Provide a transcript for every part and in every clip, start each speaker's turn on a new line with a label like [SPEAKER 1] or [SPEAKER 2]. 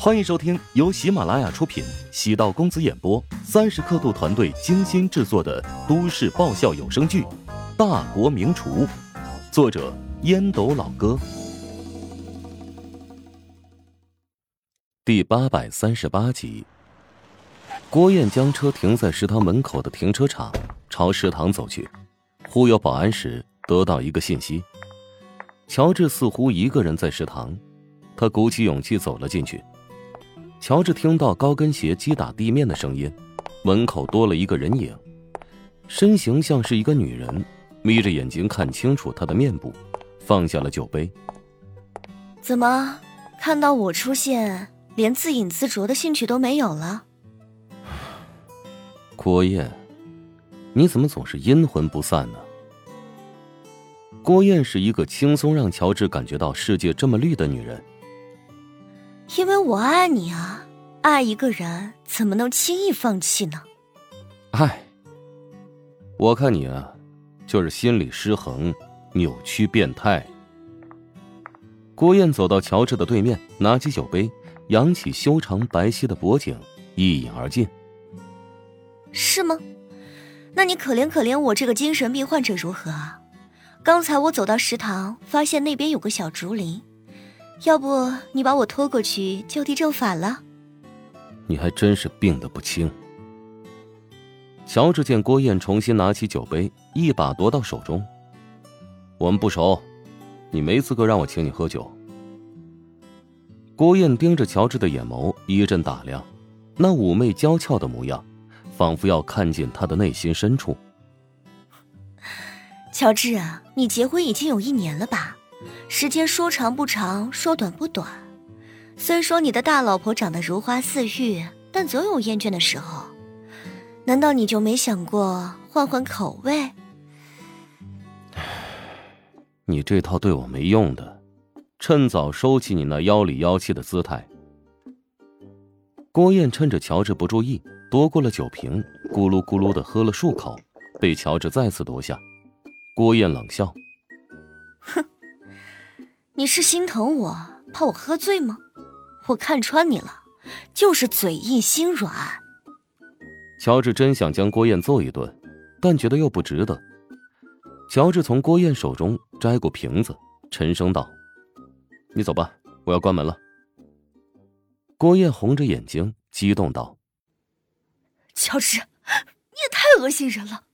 [SPEAKER 1] 欢迎收听由喜马拉雅出品、喜道公子演播、三十刻度团队精心制作的都市爆笑有声剧《大国名厨》，作者烟斗老哥，第八百三十八集。郭燕将车停在食堂门口的停车场，朝食堂走去，忽悠保安时得到一个信息：乔治似乎一个人在食堂。他鼓起勇气走了进去。乔治听到高跟鞋击打地面的声音，门口多了一个人影，身形像是一个女人，眯着眼睛看清楚她的面部，放下了酒杯。
[SPEAKER 2] 怎么，看到我出现，连自饮自酌的兴趣都没有了？
[SPEAKER 1] 郭燕，你怎么总是阴魂不散呢？郭燕是一个轻松让乔治感觉到世界这么绿的女人。
[SPEAKER 2] 因为我爱你啊！爱一个人怎么能轻易放弃呢？
[SPEAKER 1] 爱，我看你啊，就是心理失衡、扭曲、变态。郭燕走到乔治的对面，拿起酒杯，扬起修长白皙的脖颈，一饮而尽。
[SPEAKER 2] 是吗？那你可怜可怜我这个精神病患者如何啊？刚才我走到食堂，发现那边有个小竹林。要不你把我拖过去就地正法了？
[SPEAKER 1] 你还真是病得不轻。乔治见郭燕重新拿起酒杯，一把夺到手中。我们不熟，你没资格让我请你喝酒。郭燕盯着乔治的眼眸一阵打量，那妩媚娇俏的模样，仿佛要看见他的内心深处。
[SPEAKER 2] 乔治啊，你结婚已经有一年了吧？时间说长不长，说短不短。虽说你的大老婆长得如花似玉，但总有厌倦的时候。难道你就没想过换换口味？
[SPEAKER 1] 你这套对我没用的，趁早收起你那妖里妖气的姿态。郭燕趁着乔治不注意，夺过了酒瓶，咕噜咕噜的喝了数口，被乔治再次夺下。郭燕冷笑。
[SPEAKER 2] 你是心疼我，怕我喝醉吗？我看穿你了，就是嘴硬心软。
[SPEAKER 1] 乔治真想将郭燕揍一顿，但觉得又不值得。乔治从郭燕手中摘过瓶子，沉声道：“你走吧，我要关门了。”郭燕红着眼睛，激动道：“
[SPEAKER 2] 乔治，你也太恶心人了！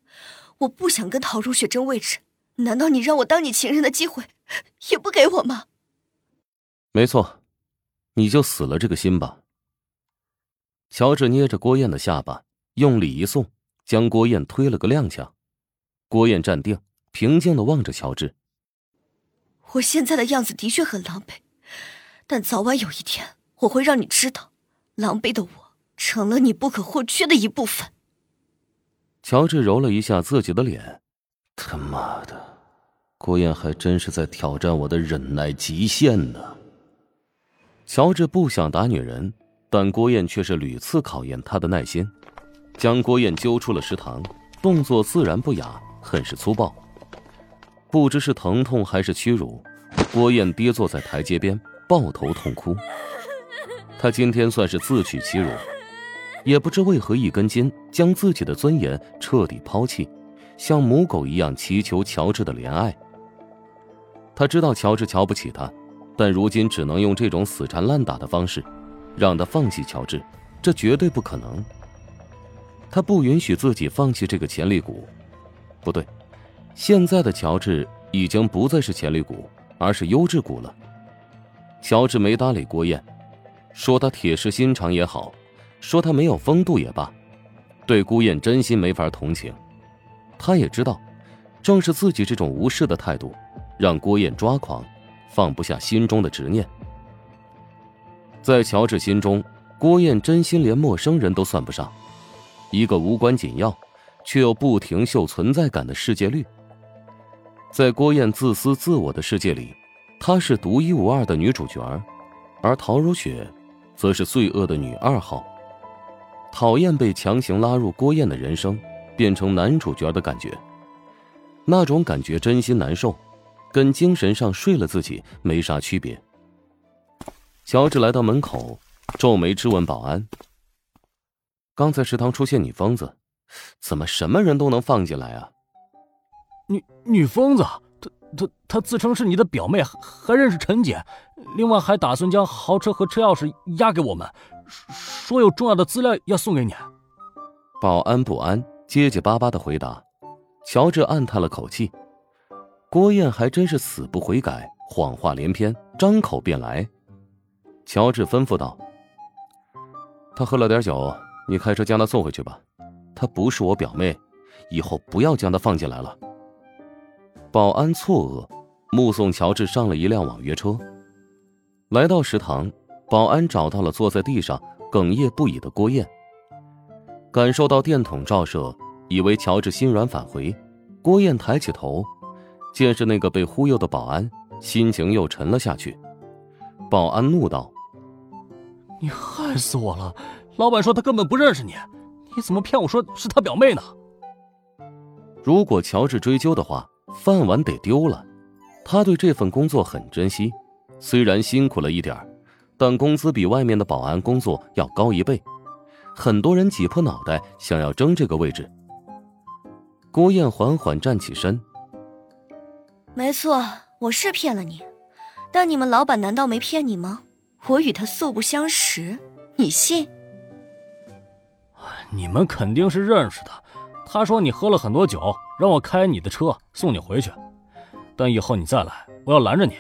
[SPEAKER 2] 我不想跟陶如雪争位置，难道你让我当你情人的机会？”也不给我吗？
[SPEAKER 1] 没错，你就死了这个心吧。乔治捏着郭燕的下巴，用力一送，将郭燕推了个踉跄。郭燕站定，平静的望着乔治。
[SPEAKER 2] 我现在的样子的确很狼狈，但早晚有一天，我会让你知道，狼狈的我成了你不可或缺的一部分。
[SPEAKER 1] 乔治揉了一下自己的脸，他妈的！郭燕还真是在挑战我的忍耐极限呢。乔治不想打女人，但郭燕却是屡次考验他的耐心，将郭燕揪出了食堂，动作自然不雅，很是粗暴。不知是疼痛还是屈辱，郭燕跌坐在台阶边，抱头痛哭。他今天算是自取其辱，也不知为何一根筋，将自己的尊严彻底抛弃，像母狗一样祈求乔治的怜爱。他知道乔治瞧不起他，但如今只能用这种死缠烂打的方式，让他放弃乔治，这绝对不可能。他不允许自己放弃这个潜力股，不对，现在的乔治已经不再是潜力股，而是优质股了。乔治没搭理郭燕，说他铁石心肠也好，说他没有风度也罢，对郭燕真心没法同情。他也知道，正是自己这种无视的态度。让郭燕抓狂，放不下心中的执念。在乔治心中，郭燕真心连陌生人都算不上，一个无关紧要，却又不停秀存在感的世界绿。在郭燕自私自我的世界里，她是独一无二的女主角，而陶如雪，则是罪恶的女二号。讨厌被强行拉入郭燕的人生，变成男主角的感觉，那种感觉真心难受。跟精神上睡了自己没啥区别。乔治来到门口，皱眉质问保安：“刚才食堂出现女疯子，怎么什么人都能放进来啊？”
[SPEAKER 3] 女女疯子，她她她自称是你的表妹，还认识陈姐，另外还打算将豪车和车钥匙押给我们，说有重要的资料要送给你。
[SPEAKER 1] 保安不安，结结巴巴的回答。乔治暗叹了口气，郭燕还真是死不悔改，谎话连篇，张口便来。乔治吩咐道：“他喝了点酒，你开车将他送回去吧。他不是我表妹，以后不要将他放进来了。”保安错愕，目送乔治上了一辆网约车，来到食堂，保安找到了坐在地上哽咽不已的郭燕。感受到电筒照射。以为乔治心软返回，郭燕抬起头，见是那个被忽悠的保安，心情又沉了下去。保安怒道：“
[SPEAKER 3] 你害死我了！老板说他根本不认识你，你怎么骗我说是他表妹呢？”
[SPEAKER 1] 如果乔治追究的话，饭碗得丢了。他对这份工作很珍惜，虽然辛苦了一点但工资比外面的保安工作要高一倍，很多人挤破脑袋想要争这个位置。郭燕缓缓站起身。
[SPEAKER 2] 没错，我是骗了你，但你们老板难道没骗你吗？我与他素不相识，你信？
[SPEAKER 3] 你们肯定是认识的。他说你喝了很多酒，让我开你的车送你回去，但以后你再来，我要拦着你。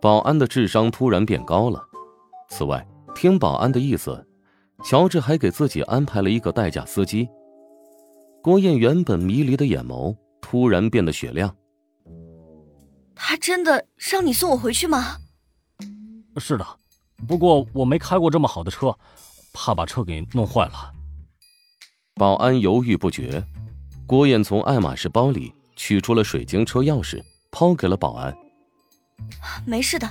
[SPEAKER 1] 保安的智商突然变高了。此外，听保安的意思，乔治还给自己安排了一个代驾司机。郭燕原本迷离的眼眸突然变得雪亮。
[SPEAKER 2] 他真的让你送我回去吗？
[SPEAKER 3] 是的，不过我没开过这么好的车，怕把车给弄坏了。
[SPEAKER 1] 保安犹豫不决。郭燕从爱马仕包里取出了水晶车钥匙，抛给了保安。
[SPEAKER 2] 没事的，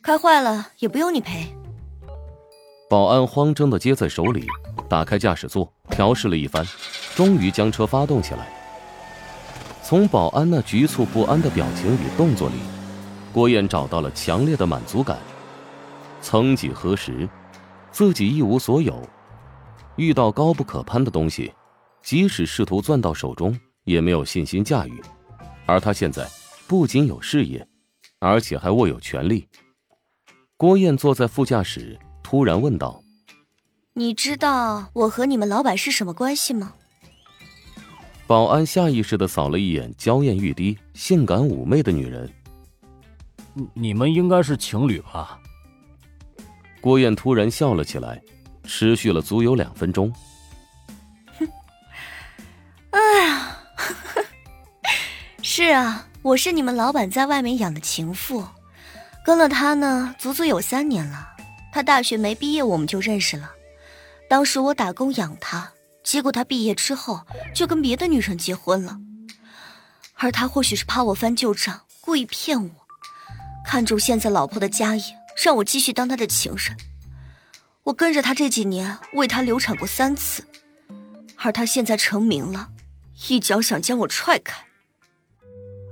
[SPEAKER 2] 开坏了也不用你赔。
[SPEAKER 1] 保安慌张的接在手里，打开驾驶座，调试了一番。终于将车发动起来。从保安那局促不安的表情与动作里，郭燕找到了强烈的满足感。曾几何时，自己一无所有，遇到高不可攀的东西，即使试图攥到手中，也没有信心驾驭。而他现在不仅有事业，而且还握有权力。郭燕坐在副驾驶，突然问道：“
[SPEAKER 2] 你知道我和你们老板是什么关系吗？”
[SPEAKER 1] 保安下意识的扫了一眼娇艳欲滴、性感妩媚的女人。
[SPEAKER 3] 你们应该是情侣吧？
[SPEAKER 1] 郭燕突然笑了起来，持续了足有两分钟。
[SPEAKER 2] 哎呀，是啊，我是你们老板在外面养的情妇，跟了他呢，足足有三年了。他大学没毕业，我们就认识了。当时我打工养他。结果他毕业之后就跟别的女人结婚了，而他或许是怕我翻旧账，故意骗我，看中现在老婆的家业，让我继续当他的情人。我跟着他这几年，为他流产过三次，而他现在成名了，一脚想将我踹开。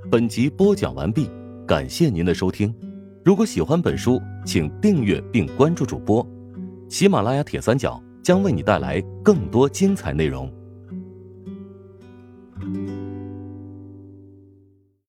[SPEAKER 4] 本集播讲完毕，感谢您的收听。如果喜欢本书，请订阅并关注主播，喜马拉雅铁三角。将为你带来更多精彩内容。